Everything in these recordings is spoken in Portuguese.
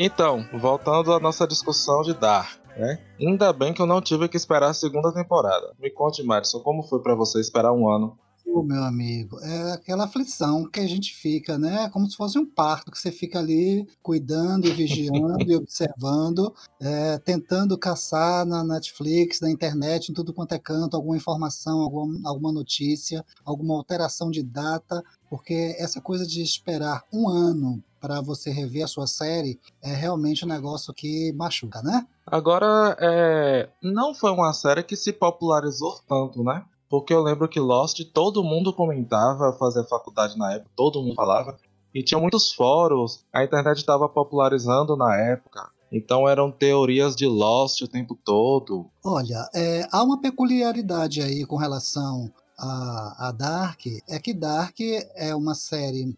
Então, voltando à nossa discussão de Dark, né? Ainda bem que eu não tive que esperar a segunda temporada. Me conte, Madison, como foi para você esperar um ano? Meu amigo, é aquela aflição que a gente fica, né? Como se fosse um parto, que você fica ali cuidando e vigiando e observando, é, tentando caçar na Netflix, na internet, em tudo quanto é canto, alguma informação, alguma, alguma notícia, alguma alteração de data, porque essa coisa de esperar um ano para você rever a sua série é realmente um negócio que machuca, né? Agora, é... não foi uma série que se popularizou tanto, né? Porque eu lembro que Lost todo mundo comentava, fazia faculdade na época, todo mundo falava. E tinha muitos fóruns, a internet estava popularizando na época. Então eram teorias de Lost o tempo todo. Olha, é, há uma peculiaridade aí com relação a, a Dark, é que Dark é uma série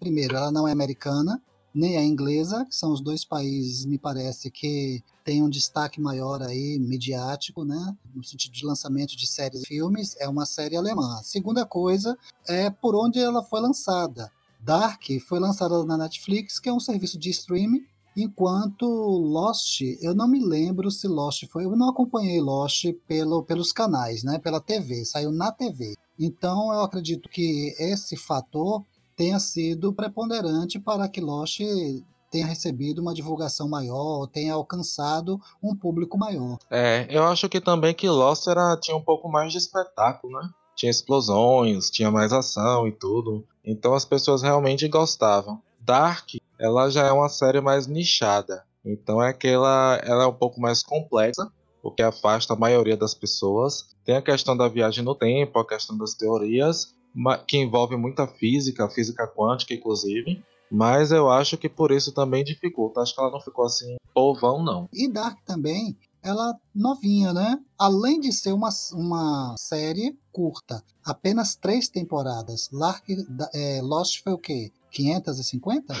primeiro, ela não é americana, nem é inglesa, que são os dois países, me parece, que têm um destaque maior aí, midiático, né? No sentido de lançamento de séries e filmes, é uma série alemã. A segunda coisa é por onde ela foi lançada. Dark foi lançada na Netflix, que é um serviço de streaming, enquanto Lost, eu não me lembro se Lost foi, eu não acompanhei Lost pelo, pelos canais, né? Pela TV, saiu na TV. Então eu acredito que esse fator tenha sido preponderante para que Lost tenha recebido uma divulgação maior, tenha alcançado um público maior. É, eu acho que também que Lost era, tinha um pouco mais de espetáculo, né? Tinha explosões, tinha mais ação e tudo. Então as pessoas realmente gostavam. Dark, ela já é uma série mais nichada. Então é aquela, ela é um pouco mais complexa, o que afasta a maioria das pessoas. Tem a questão da viagem no tempo, a questão das teorias, que envolve muita física, física quântica, inclusive. Mas eu acho que por isso também dificulta. Acho que ela não ficou assim povão, não. E Dark também, ela novinha, né? Além de ser uma, uma série curta, apenas três temporadas. Lark, é, Lost foi o quê? 550?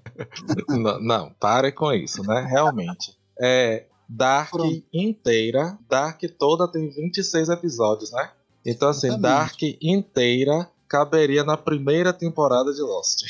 não, não, pare com isso, né? Realmente. É, Dark Pronto. inteira, Dark toda tem 26 episódios, né? Então, assim, Exatamente. Dark inteira caberia na primeira temporada de Lost.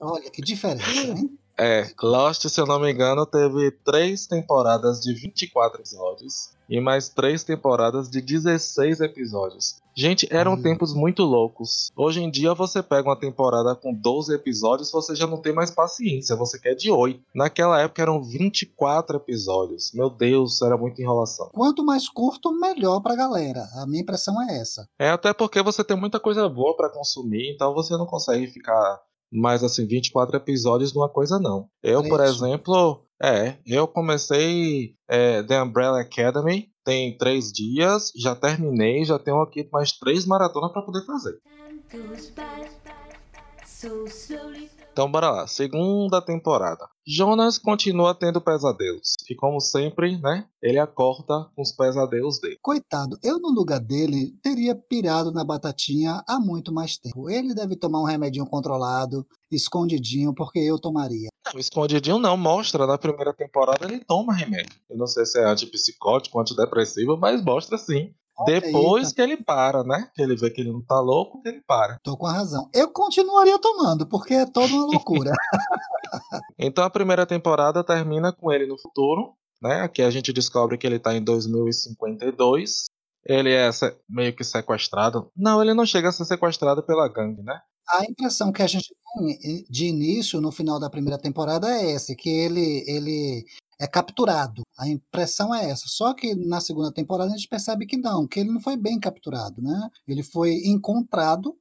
Olha que diferença, hein? É, Lost, se eu não me engano, teve três temporadas de 24 episódios e mais três temporadas de 16 episódios. Gente, eram hum. tempos muito loucos. Hoje em dia você pega uma temporada com 12 episódios, você já não tem mais paciência, você quer de 8. Naquela época eram 24 episódios. Meu Deus, era muita enrolação. Quanto mais curto, melhor pra galera. A minha impressão é essa. É até porque você tem muita coisa boa para consumir, então você não consegue ficar mais assim 24 episódios numa coisa não. Eu, por exemplo, é, eu comecei é, The Umbrella Academy, tem três dias, já terminei, já tenho aqui mais três maratonas para poder fazer. Então bora lá, segunda temporada. Jonas continua tendo pesadelos. E como sempre, né? Ele acorda com os pesadelos dele. Coitado, eu no lugar dele teria pirado na batatinha há muito mais tempo. Ele deve tomar um remedinho controlado, escondidinho, porque eu tomaria. Não, escondidinho não, mostra na primeira temporada ele toma remédio. Eu não sei se é antipsicótico, antidepressivo, mas mostra sim. Depois que ele para, né? Que ele vê que ele não tá louco, que ele para. Tô com a razão. Eu continuaria tomando, porque é toda uma loucura. então a primeira temporada termina com ele no futuro, né? Aqui a gente descobre que ele tá em 2052. Ele é meio que sequestrado. Não, ele não chega a ser sequestrado pela gangue, né? A impressão que a gente tem de início, no final da primeira temporada, é esse, que ele, ele é capturado. A impressão é essa. Só que na segunda temporada a gente percebe que não, que ele não foi bem capturado, né? Ele foi encontrado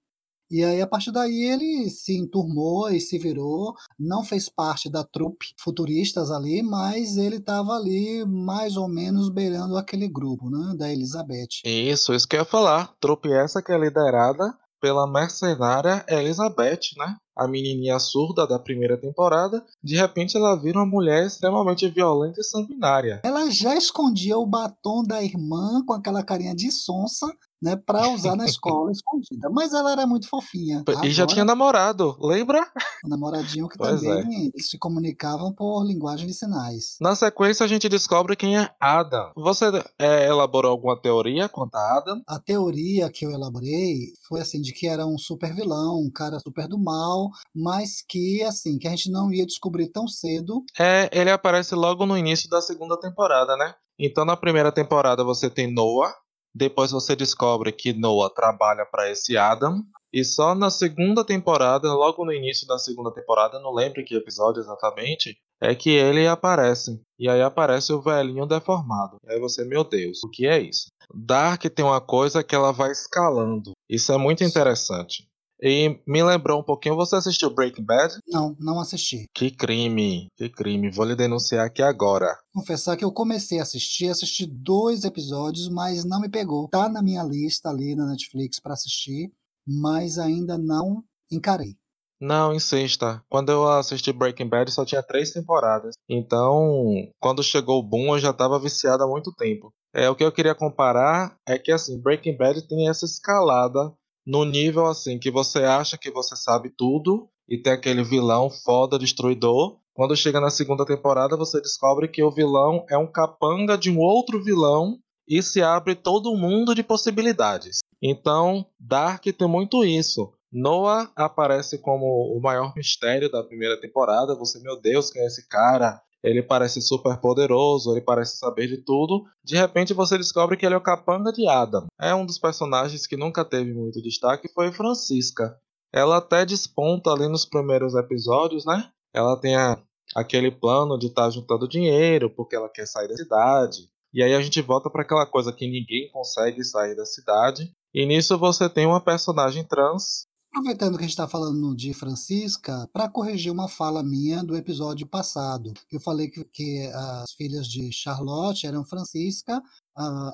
e aí, a partir daí, ele se enturmou e se virou, não fez parte da trupe futuristas ali, mas ele estava ali mais ou menos beirando aquele grupo, né, da Elizabeth. Isso, isso que eu ia falar. Trupe essa que é liderada pela mercenária Elizabeth, né? a menininha surda da primeira temporada, de repente ela vira uma mulher extremamente violenta e sanguinária. Ela já escondia o batom da irmã com aquela carinha de sonsa né, para usar na escola escondida. Mas ela era muito fofinha. E já tinha namorado, lembra? O namoradinho que pois também é. se comunicavam por linguagem de sinais. Na sequência, a gente descobre quem é Adam. Você é, elaborou alguma teoria quanto a Adam? A teoria que eu elaborei foi assim, de que era um super vilão, um cara super do mal, mas que, assim, que a gente não ia descobrir tão cedo. É, ele aparece logo no início da segunda temporada, né? Então, na primeira temporada, você tem Noah, depois você descobre que Noah trabalha para esse Adam. E só na segunda temporada, logo no início da segunda temporada, não lembro que episódio exatamente, é que ele aparece. E aí aparece o velhinho deformado. E aí você, meu Deus, o que é isso? Dark tem uma coisa que ela vai escalando. Isso é muito interessante. E me lembrou um pouquinho, você assistiu Breaking Bad? Não, não assisti. Que crime, que crime. Vou lhe denunciar aqui agora. Confessar que eu comecei a assistir, assisti dois episódios, mas não me pegou. Tá na minha lista ali na Netflix para assistir, mas ainda não encarei. Não, insista. Quando eu assisti Breaking Bad só tinha três temporadas. Então, quando chegou o boom, eu já estava viciado há muito tempo. É, o que eu queria comparar é que assim, Breaking Bad tem essa escalada no nível assim que você acha que você sabe tudo e tem aquele vilão foda, destruidor. Quando chega na segunda temporada, você descobre que o vilão é um capanga de um outro vilão e se abre todo um mundo de possibilidades. Então, Dark tem muito isso. Noah aparece como o maior mistério da primeira temporada. Você, meu Deus, quem é esse cara? Ele parece super poderoso, ele parece saber de tudo. De repente você descobre que ele é o capanga de Adam. É um dos personagens que nunca teve muito destaque, foi Francisca. Ela até desponta ali nos primeiros episódios, né? Ela tem a, aquele plano de estar tá juntando dinheiro porque ela quer sair da cidade. E aí a gente volta para aquela coisa que ninguém consegue sair da cidade. E nisso você tem uma personagem trans Aproveitando que a gente está falando de Francisca, para corrigir uma fala minha do episódio passado, eu falei que, que as filhas de Charlotte eram Francisca,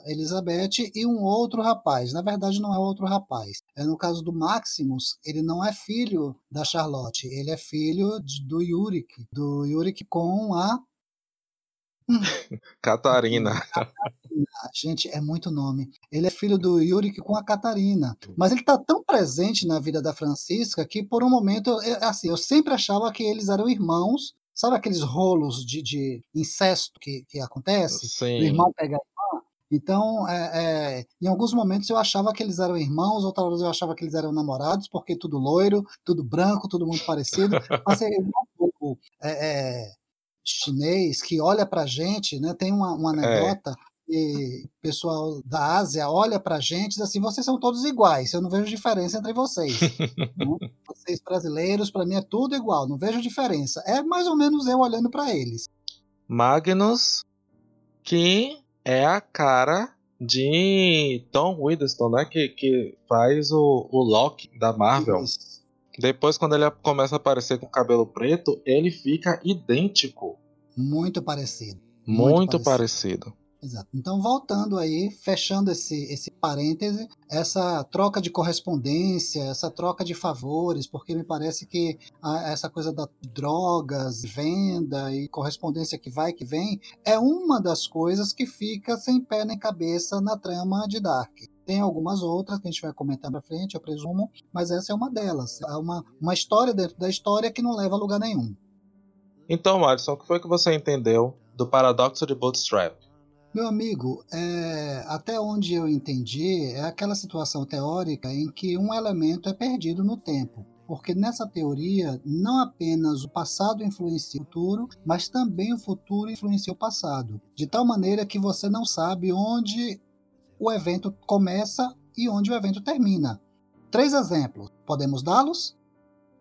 Elizabeth e um outro rapaz. Na verdade, não é outro rapaz. É no caso do Maximus, ele não é filho da Charlotte, ele é filho de, do Yurik, do Yurik com a Catarina. Gente, é muito nome. Ele é filho do Yurik com a Catarina. Mas ele está tão presente na vida da Francisca que, por um momento, eu, assim, eu sempre achava que eles eram irmãos. Sabe aqueles rolos de, de incesto que, que acontece? Sim. O irmão pega a irmã? Então, é, é, em alguns momentos eu achava que eles eram irmãos, outras vezes eu achava que eles eram namorados, porque tudo loiro, tudo branco, tudo muito parecido. Mas é, um pouco é, chinês que olha para a gente, né? Tem uma, uma é. anedota é. e o pessoal da Ásia olha para a gente e diz assim: vocês são todos iguais, eu não vejo diferença entre vocês. né? Vocês brasileiros, para mim é tudo igual, não vejo diferença. É mais ou menos eu olhando para eles. Magnus, que é a cara de Tom Hiddleston, né? Que, que faz o, o Loki da Marvel. Isso. Depois, quando ele começa a aparecer com cabelo preto, ele fica idêntico. Muito parecido. Muito, Muito parecido. parecido. Exato. Então, voltando aí, fechando esse, esse parêntese, essa troca de correspondência, essa troca de favores, porque me parece que a, essa coisa da drogas, venda e correspondência que vai que vem, é uma das coisas que fica sem pé nem cabeça na trama de Dark. Tem algumas outras que a gente vai comentar para frente, eu presumo, mas essa é uma delas. É uma, uma história dentro da história que não leva a lugar nenhum. Então, Alisson, o que foi que você entendeu do paradoxo de Bootstrap? Meu amigo, é, até onde eu entendi, é aquela situação teórica em que um elemento é perdido no tempo. Porque nessa teoria, não apenas o passado influencia o futuro, mas também o futuro influencia o passado. De tal maneira que você não sabe onde o evento começa e onde o evento termina. Três exemplos. Podemos dá-los?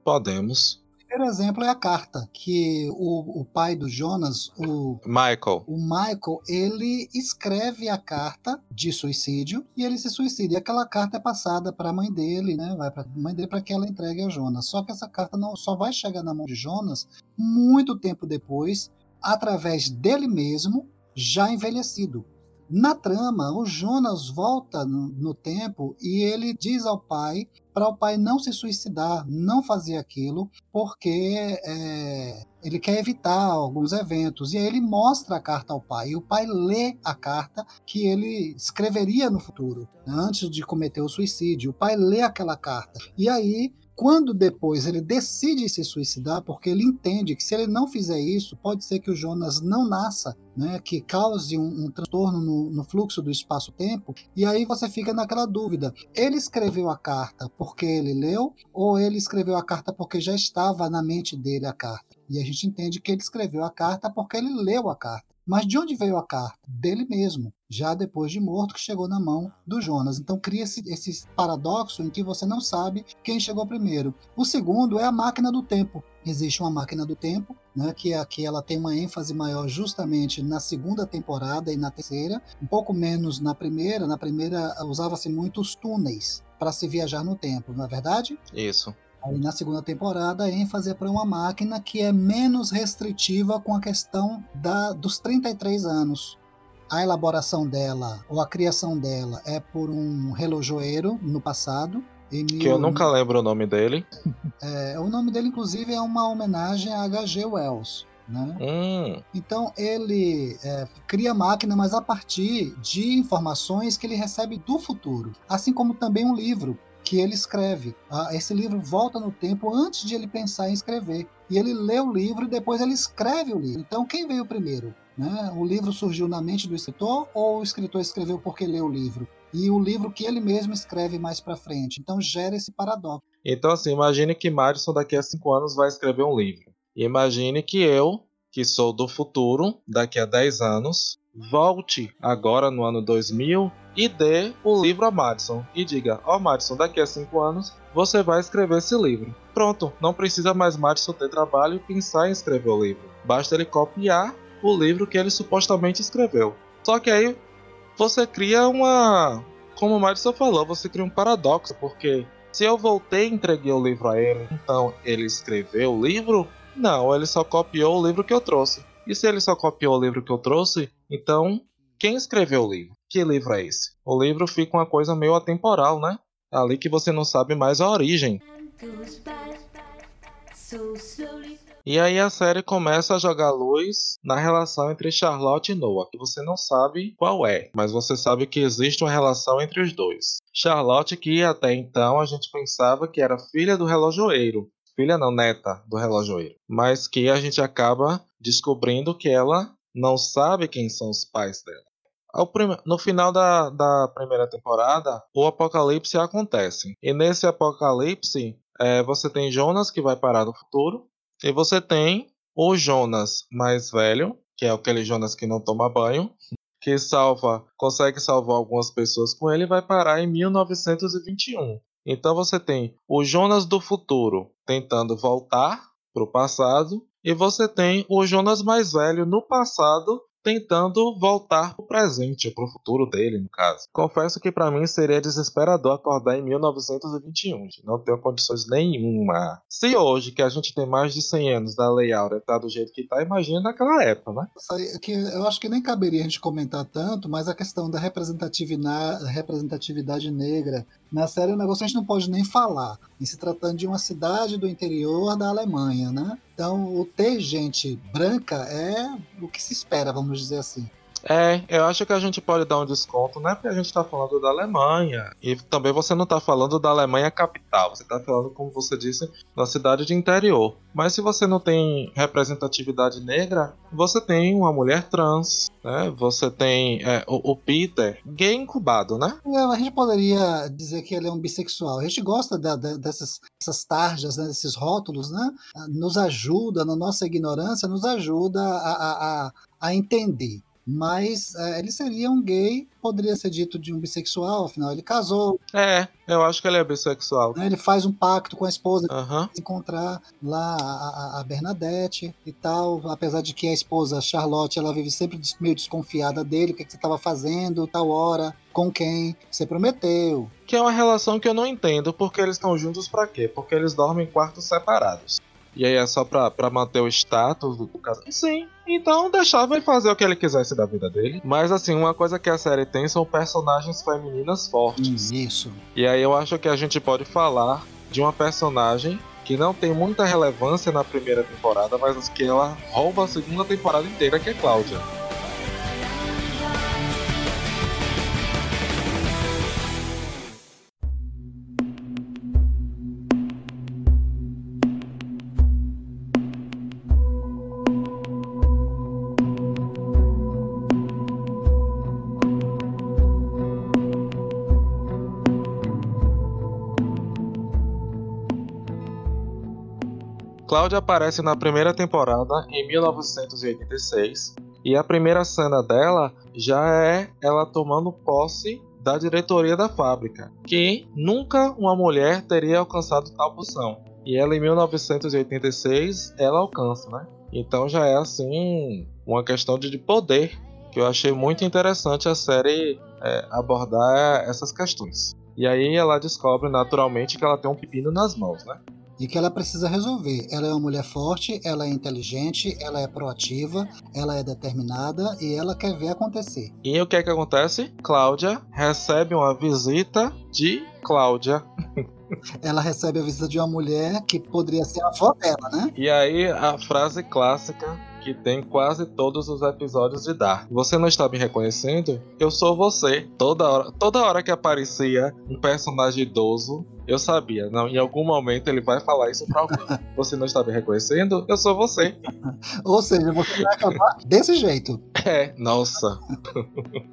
Podemos. O primeiro exemplo é a carta que o, o pai do Jonas, o Michael, o Michael, ele escreve a carta de suicídio e ele se suicida. E aquela carta é passada para a mãe dele, né? Vai para a mãe dele para que ela entregue a Jonas. Só que essa carta não só vai chegar na mão de Jonas muito tempo depois, através dele mesmo, já envelhecido Na trama, o Jonas volta no, no tempo e ele diz ao pai para o pai não se suicidar, não fazer aquilo, porque é, ele quer evitar alguns eventos. E aí ele mostra a carta ao pai, e o pai lê a carta que ele escreveria no futuro, né, antes de cometer o suicídio. O pai lê aquela carta. E aí quando depois ele decide se suicidar, porque ele entende que se ele não fizer isso, pode ser que o Jonas não nasça, né, que cause um, um transtorno no, no, fluxo do espaço-tempo, e aí você fica naquela dúvida: ele escreveu a carta porque ele leu, ou ele escreveu a carta porque já estava na mente dele a carta? E a gente entende que ele escreveu a carta porque ele leu a carta. Mas de onde veio a carta? Dele mesmo, já depois de morto, que chegou na mão do Jonas. Então cria-se esse paradoxo em que você não sabe quem chegou primeiro. O segundo é a máquina do tempo. Existe uma máquina do tempo, né, que aqui ela tem uma ênfase maior justamente na segunda temporada e na terceira, um pouco menos na primeira. Na primeira usava-se muito os túneis para se viajar no tempo, não é verdade? Isso. Aí na segunda temporada, a ênfase é para uma máquina que é menos restritiva com a questão da, dos 33 anos. A elaboração dela, ou a criação dela, é por um relojoeiro no passado. Que eu nunca lembro o nome dele. É, o nome dele, inclusive, é uma homenagem a H.G. Wells. Né? Hum. Então ele é, cria a máquina, mas a partir de informações que ele recebe do futuro, assim como também um livro que ele escreve. Ah, esse livro volta no tempo antes de ele pensar em escrever. E ele lê o livro e depois ele escreve o livro. Então, quem veio primeiro? Né? O livro surgiu na mente do escritor ou o escritor escreveu porque leu o livro? E o livro que ele mesmo escreve mais para frente. Então, gera esse paradoxo. Então, assim, imagine que Madison daqui a cinco anos vai escrever um livro. E imagine que eu, que sou do futuro, daqui a 10 anos, volte agora no ano 2000 e dê o livro a Madison e diga: Ó, oh, Madison, daqui a 5 anos você vai escrever esse livro. Pronto, não precisa mais Madison ter trabalho e pensar em escrever o livro. Basta ele copiar o livro que ele supostamente escreveu. Só que aí você cria uma. Como o Madison falou, você cria um paradoxo, porque se eu voltei e entreguei o livro a ele, então ele escreveu o livro? Não, ele só copiou o livro que eu trouxe. E se ele só copiou o livro que eu trouxe, então quem escreveu o livro? Que livro é esse? O livro fica uma coisa meio atemporal, né? Ali que você não sabe mais a origem. E aí a série começa a jogar luz na relação entre Charlotte e Noah, que você não sabe qual é, mas você sabe que existe uma relação entre os dois. Charlotte, que até então a gente pensava que era filha do relojoeiro, filha não, neta do relojoeiro, mas que a gente acaba descobrindo que ela não sabe quem são os pais dela. No final da, da primeira temporada, o apocalipse acontece. E nesse apocalipse, é, você tem Jonas que vai parar no futuro, e você tem o Jonas mais velho, que é aquele Jonas que não toma banho, que salva, consegue salvar algumas pessoas com ele e vai parar em 1921. Então você tem o Jonas do futuro tentando voltar para o passado e você tem o Jonas mais velho no passado tentando voltar pro presente, pro futuro dele, no caso. Confesso que para mim seria desesperador acordar em 1921, não tenho condições nenhuma. Se hoje, que a gente tem mais de 100 anos da Lei Áurea, tá do jeito que tá, imagina naquela época, né? Que eu acho que nem caberia a gente comentar tanto, mas a questão da representatividade, negra na série é um negócio a gente não pode nem falar, em se tratando de uma cidade do interior da Alemanha, né? Então, o ter gente branca é o que se espera, vamos dizer assim. É, eu acho que a gente pode dar um desconto, né? Porque a gente tá falando da Alemanha. E também você não tá falando da Alemanha capital. Você tá falando, como você disse, da cidade de interior. Mas se você não tem representatividade negra, você tem uma mulher trans, né? Você tem é, o, o, Peter, gay incubado, né? É, a gente poderia dizer que ele é um bissexual. A gente gosta da, da, dessas, dessas tarjas, né? desses rótulos, né? Nos ajuda, na nossa ignorância, nos ajuda a, a, a, a entender mas é, ele seria um gay, poderia ser dito de um bissexual, afinal ele casou. É, eu acho que ele é bissexual. Né, ele faz um pacto com a esposa uhum. encontrar lá a, a, Bernadette e tal, apesar de que a esposa Charlotte ela vive sempre meio desconfiada dele, o que, que você estava fazendo, tal hora, com quem você prometeu. Que é uma relação que eu não entendo, porque eles estão juntos para quê? Porque eles dormem em quartos separados. E aí é só pra, pra manter o status do casal. Sim. Então deixava ele fazer o que ele quisesse da vida dele. Mas assim, uma coisa que a série tem são personagens femininas fortes. Isso. E aí eu acho que a gente pode falar de uma personagem que não tem muita relevância na primeira temporada, mas que ela rouba a segunda temporada inteira, que é Cláudia. Cláudia aparece na primeira temporada em 1986 e a primeira cena dela já é ela tomando posse da diretoria da fábrica, que nunca uma mulher teria alcançado tal posição. E ela em 1986 ela alcança, né? Então já é assim uma questão de poder que eu achei muito interessante a série é, abordar essas questões. E aí ela descobre naturalmente que ela tem um pepino nas mãos, né? E que ela precisa resolver. Ela é uma mulher forte, ela é inteligente, ela é proativa, ela é determinada e ela quer ver acontecer. E o que é que acontece? Cláudia recebe uma visita de Cláudia. ela recebe a visita de uma mulher que poderia ser a avó dela, né? E aí a frase clássica que tem quase todos os episódios de Dark. Você não está me reconhecendo? Eu sou você. Toda hora, toda hora que aparecia um personagem idoso, eu sabia, não, em algum momento ele vai falar isso pra alguém. Você não está me reconhecendo? Eu sou você. Ou seja, você vai acabar desse jeito. É, nossa.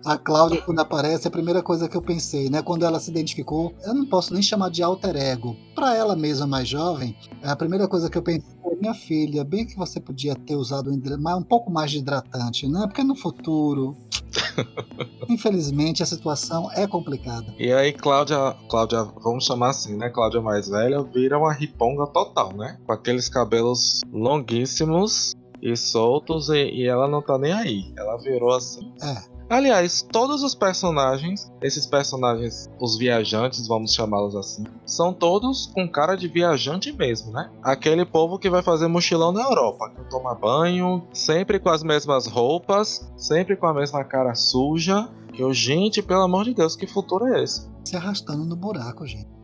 A Cláudia, quando aparece, a primeira coisa que eu pensei, né? Quando ela se identificou, eu não posso nem chamar de alter ego. Pra ela mesma, mais jovem, a primeira coisa que eu pensei minha filha, bem que você podia ter usado um pouco mais de hidratante, né? Porque no futuro Infelizmente a situação é complicada. E aí Cláudia, Cláudia, vamos chamar assim, né? Cláudia mais velha vira uma riponga total, né? Com aqueles cabelos longuíssimos e soltos e, e ela não tá nem aí. Ela virou assim. É. Aliás, todos os personagens, esses personagens, os viajantes, vamos chamá-los assim, são todos com cara de viajante mesmo, né? Aquele povo que vai fazer mochilão na Europa, que toma banho, sempre com as mesmas roupas, sempre com a mesma cara suja. Que eu, gente, pelo amor de Deus, que futuro é esse? Se arrastando no buraco, gente.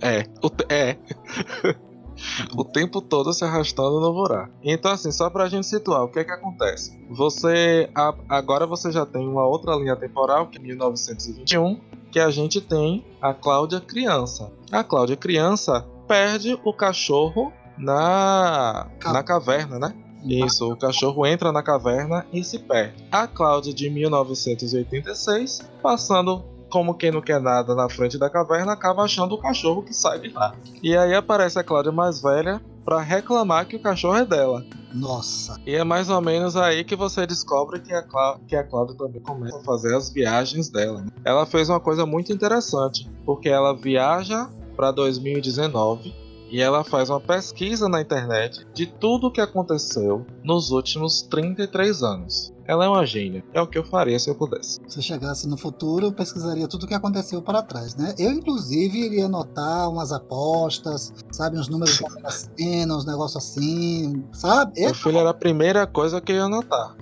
É, é. o tempo todo se arrastando no buraco. Então, assim, só pra gente situar, o que é que acontece? Você. agora você já tem uma outra linha temporal, que é 1921, que a gente tem a Cláudia criança. A Cláudia criança perde o cachorro na, na caverna, né? Isso, o cachorro entra na caverna e se perde. A Cláudia de 1986, passando como quem não quer nada na frente da caverna, acaba achando o cachorro que sai de lá. E aí aparece a Cláudia mais velha para reclamar que o cachorro é dela. Nossa. E é mais ou menos aí que você descobre que a, Clá que a Cláudia também começa a fazer as viagens dela. Né? Ela fez uma coisa muito interessante, porque ela viaja para 2019 e ela faz uma pesquisa na internet de tudo o que aconteceu nos últimos 33 anos. Ela é uma gênia. É o que eu faria se eu pudesse. Se chegasse no futuro, eu pesquisaria tudo o que aconteceu para trás, né? Eu, inclusive, iria anotar umas apostas, sabe? Uns números da cena, uns negócios assim, sabe? Meu filho era a primeira coisa que eu ia anotar.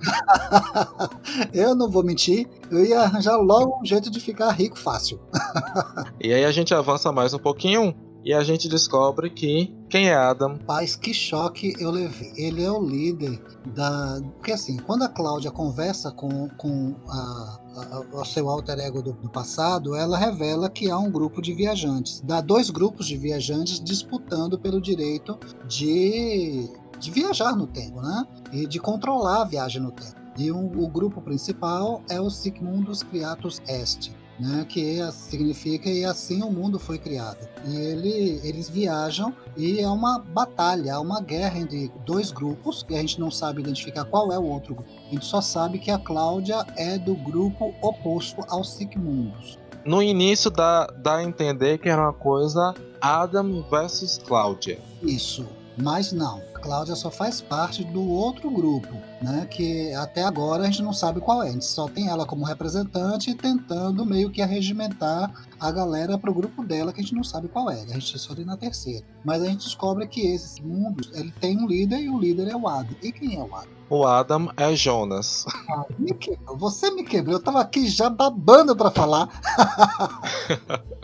eu não vou mentir, eu ia arranjar logo um jeito de ficar rico fácil. e aí a gente avança mais um pouquinho e a gente descobre que quem é Adam? Paz, que choque eu levei. Ele é o líder da. Porque assim, quando a Cláudia conversa com, com a, a, o seu alter ego do, do, passado, ela revela que há um grupo de viajantes. Dá dois grupos de viajantes disputando pelo direito de, de viajar no tempo, né? E de controlar a viagem no tempo. E um, o grupo principal é o Sigmundus Criatus Est né, que significa e assim o mundo foi criado. E ele, eles viajam e é uma batalha, é uma guerra entre dois grupos, que a gente não sabe identificar qual é o outro grupo. A gente só sabe que a Cláudia é do grupo oposto aos Sigmundos. No início dá, dá a entender que era uma coisa Adam versus Cláudia. Isso, mas não. Cláudia só faz parte do outro grupo, né? Que até agora a gente não sabe qual é. A gente só tem ela como representante tentando meio que arregimentar a galera para o grupo dela que a gente não sabe qual é. A gente só tem na terceira. Mas a gente descobre que esse mundo ele tem um líder e o líder é o Adam. E quem é o Adam? O Adam é Jonas. Ah, me Você me quebrou. Eu tava aqui já babando para falar.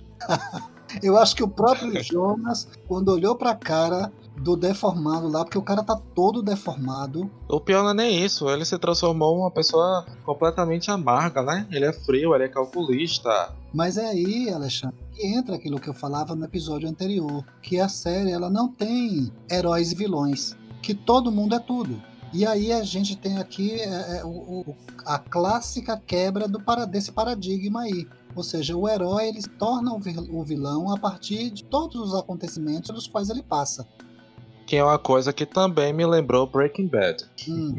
Eu acho que o próprio Jonas, quando olhou pra cara do deformado lá, porque o cara tá todo deformado. O pior não é nem isso, ele se transformou em uma pessoa completamente amarga, né? Ele é frio, ele é calculista. Mas é aí, Alexandre, que entra aquilo que eu falava no episódio anterior, que a série ela não tem heróis e vilões, que todo mundo é tudo. E aí a gente tem aqui é, é, o, a clássica quebra do, desse paradigma aí. Ou seja, o herói ele se torna o vilão a partir de todos os acontecimentos pelos quais ele passa. Que é uma coisa que também me lembrou Breaking Bad. Hum.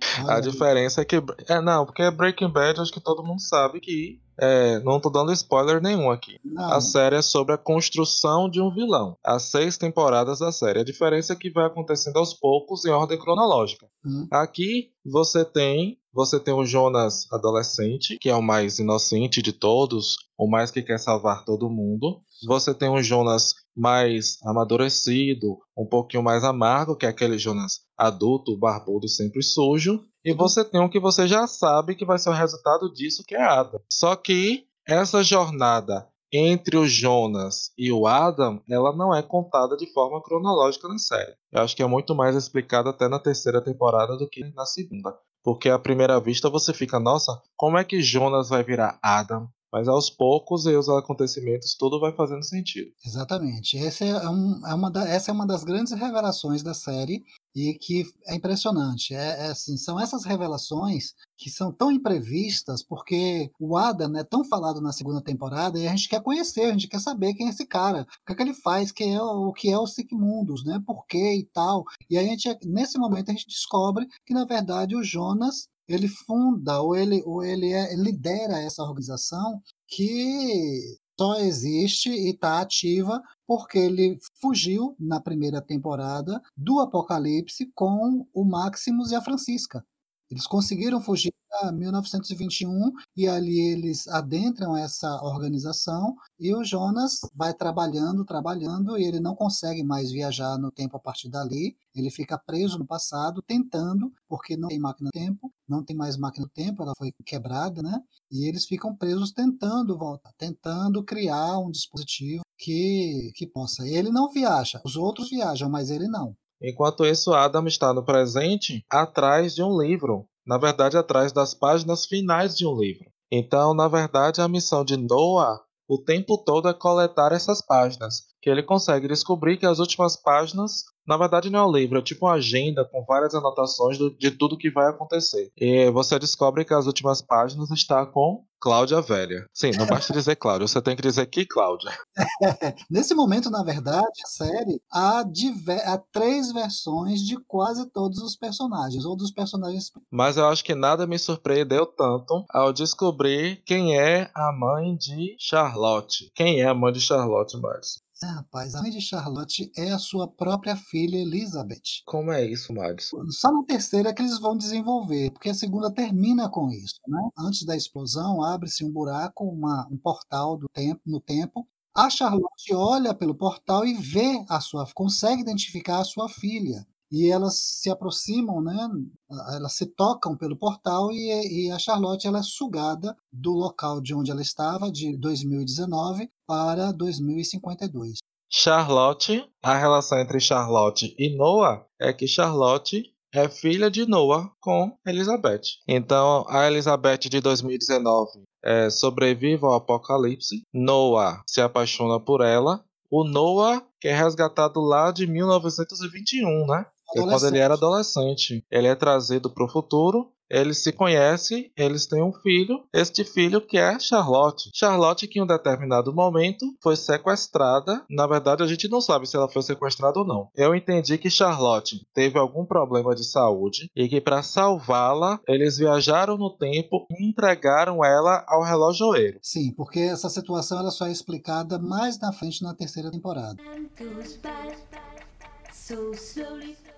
a diferença é que. É, não, porque Breaking Bad acho que todo mundo sabe que é, não tô dando spoiler nenhum aqui. Não. A série é sobre a construção de um vilão. As seis temporadas da série. A diferença é que vai acontecendo aos poucos em ordem cronológica. Hum. Aqui você tem você tem o Jonas adolescente, que é o mais inocente de todos, o mais que quer salvar todo mundo. Você tem o Jonas mais amadurecido, um pouquinho mais amargo, que é aquele Jonas adulto, barbudo, sempre sujo. E você tem um que você já sabe que vai ser o resultado disso, que é Adam. Só que essa jornada entre o Jonas e o Adam, ela não é contada de forma cronológica na série. Eu acho que é muito mais explicada até na terceira temporada do que na segunda. Porque à primeira vista você fica, nossa, como é que Jonas vai virar Adam? Mas aos poucos e os acontecimentos tudo vai fazendo sentido. Exatamente. Essa é, um, é uma da, essa é uma das grandes revelações da série e que é impressionante. É, é, assim, são essas revelações que são tão imprevistas porque o Adam é tão falado na segunda temporada e a gente quer conhecer, a gente quer saber quem é esse cara, o que, é que ele faz, é o que é o Sigmundos, né? Por quê e tal. E a gente nesse momento a gente descobre que na verdade o Jonas ele funda ou ele, ou ele, é, lidera essa organização que só existe e está ativa porque ele fugiu na primeira temporada do Apocalipse com o Maximus e a Francisca. Eles conseguiram fugir a 1921 e ali eles adentram essa organização e o Jonas vai trabalhando, trabalhando e ele não consegue mais viajar no tempo a partir dali. Ele fica preso no passado, tentando, porque não tem máquina do tempo, não tem mais máquina do tempo, ela foi quebrada, né? E eles ficam presos tentando voltar, tentando criar um dispositivo que, que possa. Ele não viaja, os outros viajam, mas ele não. Enquanto isso, Adam está no presente atrás de um livro, na verdade, atrás das páginas finais de um livro. Então, na verdade, a missão de Noah o tempo todo é coletar essas páginas, que ele consegue descobrir que as últimas páginas na verdade, não é um livro, é tipo uma agenda com várias anotações do, de tudo que vai acontecer. E você descobre que as últimas páginas está com Cláudia Velha. Sim, não basta dizer Cláudia, você tem que dizer que Cláudia. Nesse momento, na verdade, a série há, há três versões de quase todos os personagens, ou dos personagens. Mas eu acho que nada me surpreendeu tanto ao descobrir quem é a mãe de Charlotte. Quem é a mãe de Charlotte, Marcio? É, rapaz, a mãe de Charlotte é a sua própria filha Elizabeth. Como é isso, Madison? Só na terceira é que eles vão desenvolver, porque a segunda termina com isso. Né? Antes da explosão, abre-se um buraco, uma, um portal do tempo, no tempo. A Charlotte olha pelo portal e vê a sua, consegue identificar a sua filha e elas se aproximam, né? Elas se tocam pelo portal e, e, a Charlotte ela é sugada do local de onde ela estava de 2019 para 2052. Charlotte, a relação entre Charlotte e Noah é que Charlotte é filha de Noah com Elizabeth. Então, a Elizabeth de 2019 é, sobrevive ao apocalipse. Noah se apaixona por ela. O Noah que é resgatado lá de 1921, né? É quando ele era adolescente. Ele é trazido para o futuro eles se conhecem, eles têm um filho, este filho que é Charlotte. Charlotte que em um determinado momento foi sequestrada. Na verdade, a gente não sabe se ela foi sequestrada ou não. Eu entendi que Charlotte teve algum problema de saúde e que para salvá-la, eles viajaram no tempo e entregaram ela ao relojoeiro. Sim, porque essa situação ela só é explicada mais na frente na terceira temporada.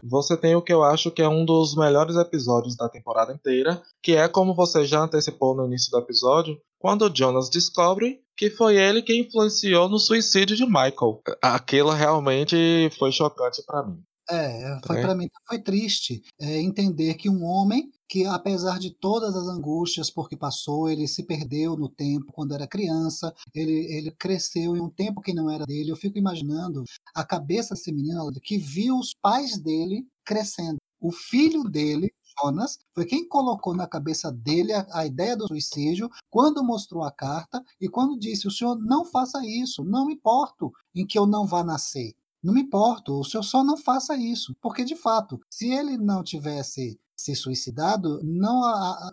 Você tem o que eu acho que é um dos melhores episódios da temporada inteira, que é como você já antecipou no início do episódio, quando o Jonas descobre que foi ele quem influenciou no suicídio de Michael. Aquilo realmente foi chocante para mim. É, foi é. para mim foi triste é, entender que um homem que apesar de todas as angústias por que passou, ele se perdeu no tempo quando era criança, ele, ele cresceu em um tempo que não era dele. Eu fico imaginando a cabeça desse menino que viu os pais dele crescendo. O filho dele Jonas foi quem colocou na cabeça dele a, a, ideia do suicídio quando mostrou a carta e quando disse: O senhor não faça isso, não importo em que eu não vá nascer. Não me importo, o senhor só não faça isso. Porque, de fato, se ele não tivesse se suicidado, não,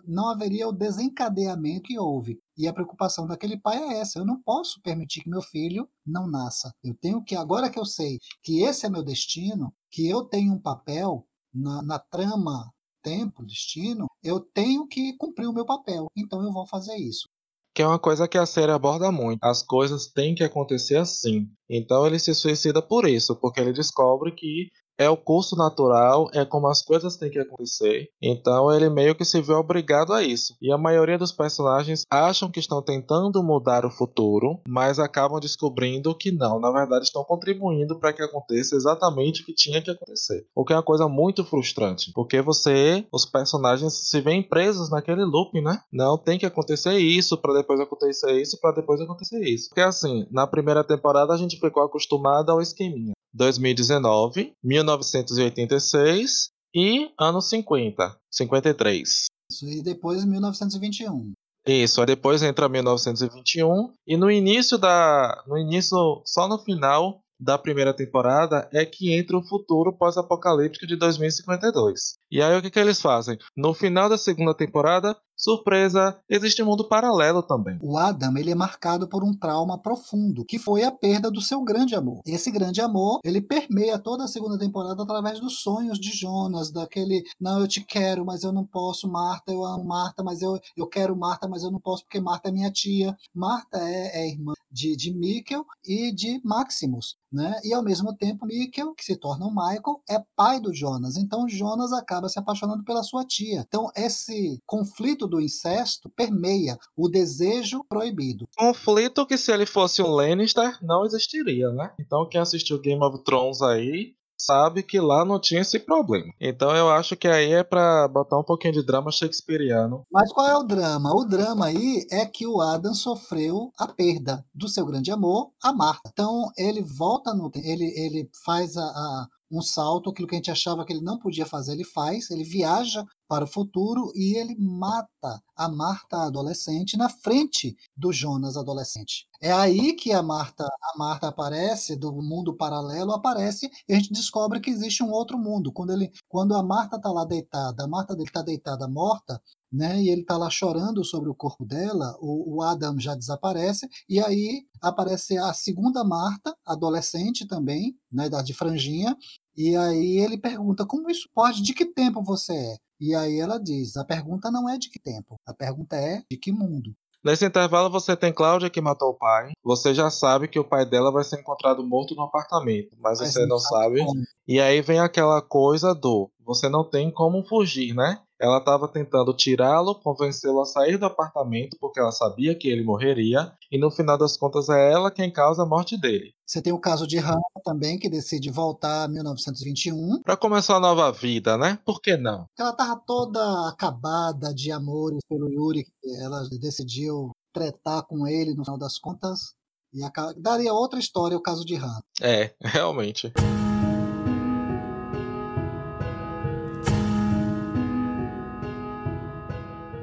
não haveria o desencadeamento que houve. E a preocupação daquele pai é essa: eu não posso permitir que meu filho não nasça. Eu tenho que, agora que eu sei que esse é meu destino, que eu tenho um papel na, na trama tempo, destino, eu tenho que cumprir o meu papel. Então eu vou fazer isso que é uma coisa que a série aborda muito. As coisas têm que acontecer assim. Então ele se suicida por isso, porque ele descobre que é o curso natural, é como as coisas têm que acontecer. Então ele meio que se vê obrigado a isso. E a maioria dos personagens acham que estão tentando mudar o futuro, mas acabam descobrindo que não, na verdade estão contribuindo para que aconteça exatamente o que tinha que acontecer. O que é uma coisa muito frustrante, porque você, os personagens se veem presos naquele loop, né? Não tem que acontecer isso para depois acontecer isso para depois acontecer isso. Porque assim, na primeira temporada a gente ficou acostumado ao esqueminha. 2019, 1986 e anos 50, 53. Isso, e depois 1921. Isso, aí depois entra 1921 e no início da no início só no final da primeira temporada é que entra o futuro pós-apocalíptico de 2052. E aí o que, que eles fazem? No final da segunda temporada, surpresa, existe um mundo paralelo também. O Adam, ele é marcado por um trauma profundo, que foi a perda do seu grande amor. Esse grande amor, ele permeia toda a segunda temporada através dos sonhos de Jonas, daquele, não, eu te quero, mas eu não posso, Marta, eu amo Marta, mas eu, eu quero Marta, mas eu não posso porque Marta é minha tia. Marta é, é irmã de, de Mikkel e de Maximus. Né? E ao mesmo tempo, Mikkel, que se torna o Michael, é pai do Jonas. Então Jonas acaba se apaixonando pela sua tia. Então esse conflito do incesto permeia o desejo proibido. Conflito que se ele fosse um Lannister não existiria, né? Então quem assistiu Game of Thrones aí sabe que lá não tinha esse problema. Então eu acho que aí é para botar um pouquinho de drama shakespeariano. Mas qual é o drama? O drama aí é que o Adam sofreu a perda do seu grande amor, a Marta. Então ele volta no ele ele faz a, a um salto, aquilo que a gente achava que ele não podia fazer, ele faz, ele viaja para o futuro e ele mata a Marta adolescente na frente do Jonas adolescente. É aí que a Marta, a Marta aparece, do mundo paralelo aparece, e a gente descobre que existe um outro mundo. Quando, ele, quando a Marta está lá deitada, a Marta dele está deitada morta, né, e ele está lá chorando sobre o corpo dela, o, o, Adam já desaparece, e aí aparece a segunda Marta, adolescente também, na idade de franjinha, e aí ele pergunta: como isso pode? De que tempo você é? E aí ela diz: a pergunta não é de que tempo, a pergunta é de que mundo. Nesse intervalo você tem Cláudia que matou o pai. Você já sabe que o pai dela vai ser encontrado morto no apartamento, mas, mas você não sabe. sabe. E aí vem aquela coisa do você não tem como fugir, né? Ela estava tentando tirá-lo, convencê-lo a sair do apartamento porque ela sabia que ele morreria, e no final das contas é ela quem causa a morte dele. Você tem o caso de Hannah também, que decide voltar em 1921. Para começar uma nova vida, né? Por que não? Ela tava toda acabada de amores pelo Yuri, ela decidiu tretar com ele no final das contas. E daria outra história o caso de Hannah. É, realmente.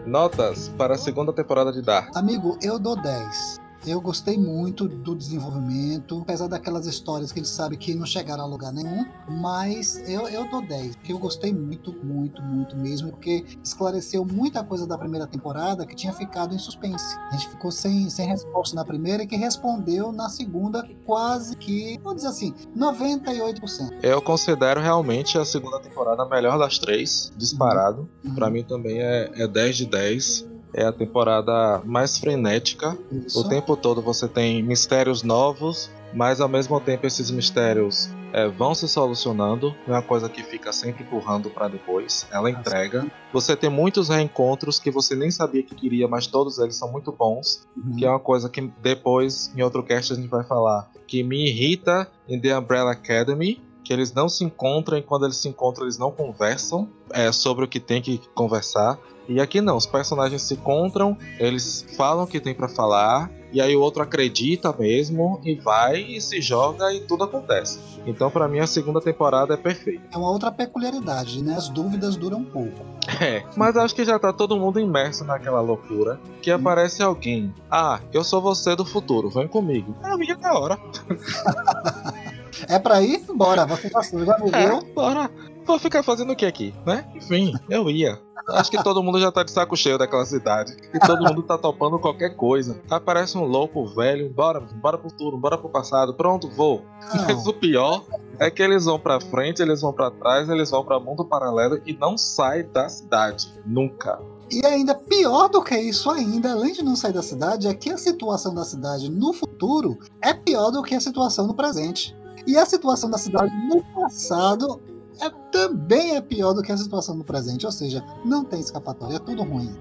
Notas para a segunda temporada de Dark. Amigo, eu dou 10. Eu gostei muito do desenvolvimento, apesar daquelas histórias que gente sabe que não chegaram a lugar nenhum, mas eu, eu dou 10, porque eu gostei muito, muito, muito mesmo, porque esclareceu muita coisa da primeira temporada que tinha ficado em suspense. A gente ficou sem, sem resposta na primeira e que respondeu na segunda quase que, vamos dizer assim, 98%. Eu considero realmente a segunda temporada a melhor das três, disparado. Uhum. Para mim também é, é 10 de 10 é a temporada mais frenética. Isso. O tempo todo você tem mistérios novos, mas ao mesmo tempo esses mistérios é, vão se solucionando, não é uma coisa que fica sempre empurrando para depois, ela entrega. Você tem muitos reencontros que você nem sabia que queria, mas todos eles são muito bons, uhum. que é uma coisa que depois, em outro cast, a gente vai falar, que me irrita em The Umbrella Academy, que eles não se encontram e quando eles se encontram eles não conversam é, sobre o que tem que conversar. E aqui não, os personagens se encontram, eles falam o que tem para falar, e aí o outro acredita mesmo e vai e se joga e tudo acontece. Então, para mim, a segunda temporada é perfeita. É uma outra peculiaridade, né? As dúvidas duram pouco. É, mas acho que já tá todo mundo imerso naquela loucura que aparece alguém. Ah, eu sou você do futuro, vem comigo. É a minha da hora. é pra ir? Bora, você já, já morreu? É, bora. Vou ficar fazendo o que aqui, né? Enfim, eu ia. Acho que todo mundo já tá de saco cheio daquela cidade. E todo mundo tá topando qualquer coisa. Aparece um louco velho, bora, bora pro futuro, bora pro passado, pronto, vou. Não. Mas o pior é que eles vão pra frente, eles vão para trás, eles vão para mundo paralelo e não sai da cidade. Nunca. E ainda pior do que isso ainda, além de não sair da cidade, é que a situação da cidade no futuro é pior do que a situação no presente. E a situação da cidade no passado é, também é pior do que a situação no presente, ou seja, não tem escapatória, é tudo ruim.